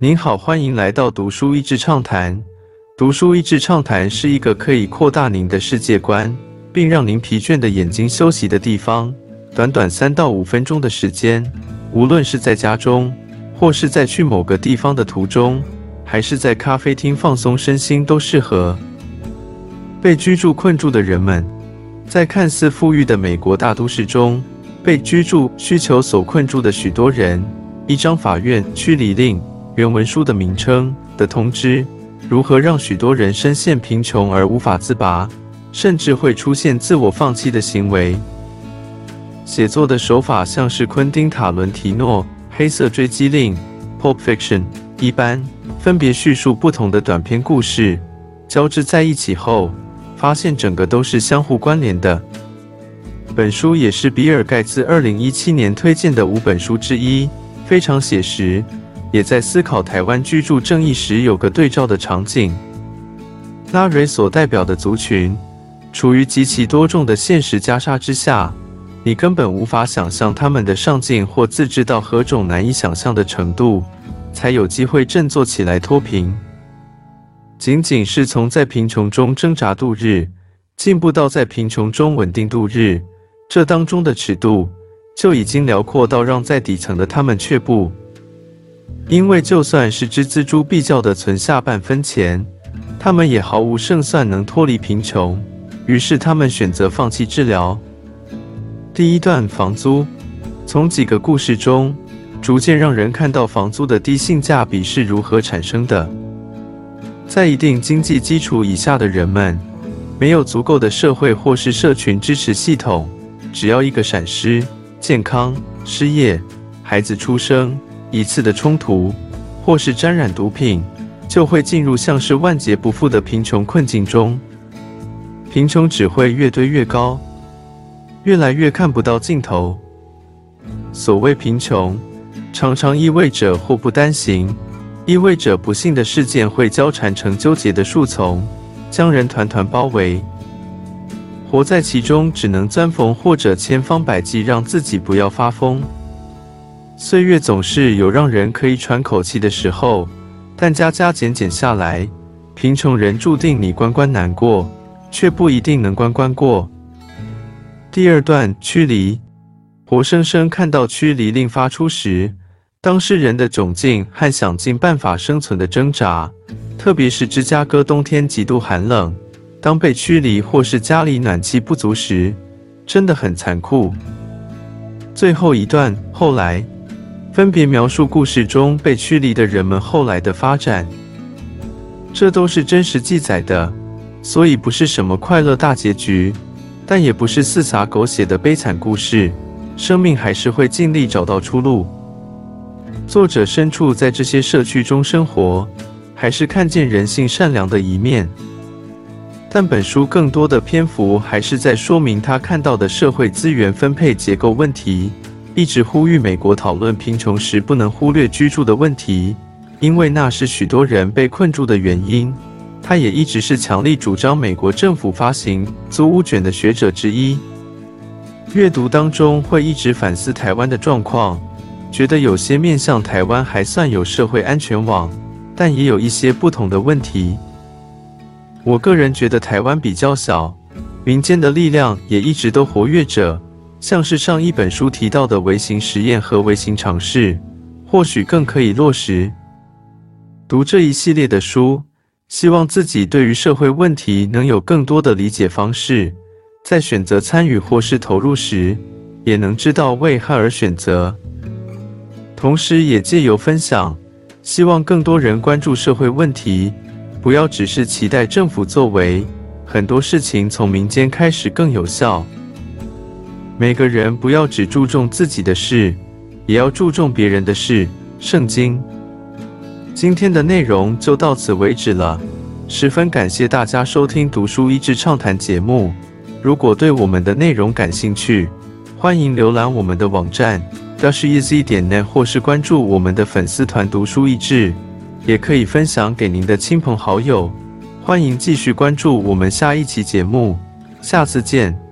您好，欢迎来到读书益智畅谈。读书益智畅谈是一个可以扩大您的世界观，并让您疲倦的眼睛休息的地方。短短三到五分钟的时间，无论是在家中，或是在去某个地方的途中，还是在咖啡厅放松身心，都适合。被居住困住的人们，在看似富裕的美国大都市中，被居住需求所困住的许多人，一张法院驱离令。原文书的名称的通知，如何让许多人深陷贫穷而无法自拔，甚至会出现自我放弃的行为？写作的手法像是昆汀·塔伦提诺《黑色追击令》（Pulp Fiction） 一般，分别叙述不同的短篇故事，交织在一起后，发现整个都是相互关联的。本书也是比尔·盖茨二零一七年推荐的五本书之一，非常写实。也在思考台湾居住正义时有个对照的场景。拉瑞所代表的族群处于极其多重的现实袈裟之下，你根本无法想象他们的上进或自制到何种难以想象的程度，才有机会振作起来脱贫。仅仅是从在贫穷中挣扎度日，进步到在贫穷中稳定度日，这当中的尺度就已经辽阔到让在底层的他们却步。因为就算是只锱铢必较的存下半分钱，他们也毫无胜算能脱离贫穷。于是他们选择放弃治疗。第一段房租，从几个故事中，逐渐让人看到房租的低性价比是如何产生的。在一定经济基础以下的人们，没有足够的社会或是社群支持系统，只要一个闪失，健康、失业、孩子出生。一次的冲突，或是沾染毒品，就会进入像是万劫不复的贫穷困境中。贫穷只会越堆越高，越来越看不到尽头。所谓贫穷，常常意味着祸不单行，意味着不幸的事件会交缠成纠结的树丛，将人团团包围。活在其中，只能钻缝或者千方百计让自己不要发疯。岁月总是有让人可以喘口气的时候，但加加减减下来，贫穷人注定你关关难过，却不一定能关关过。第二段驱离，活生生看到驱离令发出时，当事人的窘境和想尽办法生存的挣扎，特别是芝加哥冬天极度寒冷，当被驱离或是家里暖气不足时，真的很残酷。最后一段后来。分别描述故事中被驱离的人们后来的发展，这都是真实记载的，所以不是什么快乐大结局，但也不是四洒狗血的悲惨故事。生命还是会尽力找到出路。作者身处在这些社区中生活，还是看见人性善良的一面。但本书更多的篇幅还是在说明他看到的社会资源分配结构问题。一直呼吁美国讨论贫穷时不能忽略居住的问题，因为那是许多人被困住的原因。他也一直是强力主张美国政府发行租屋卷的学者之一。阅读当中会一直反思台湾的状况，觉得有些面向台湾还算有社会安全网，但也有一些不同的问题。我个人觉得台湾比较小，民间的力量也一直都活跃着。像是上一本书提到的微型实验和微型尝试，或许更可以落实。读这一系列的书，希望自己对于社会问题能有更多的理解方式，在选择参与或是投入时，也能知道为何而选择。同时，也借由分享，希望更多人关注社会问题，不要只是期待政府作为，很多事情从民间开始更有效。每个人不要只注重自己的事，也要注重别人的事。圣经。今天的内容就到此为止了，十分感谢大家收听读书益智畅谈节目。如果对我们的内容感兴趣，欢迎浏览我们的网站 dasheasy 点 net，或是关注我们的粉丝团读书益智，也可以分享给您的亲朋好友。欢迎继续关注我们下一期节目，下次见。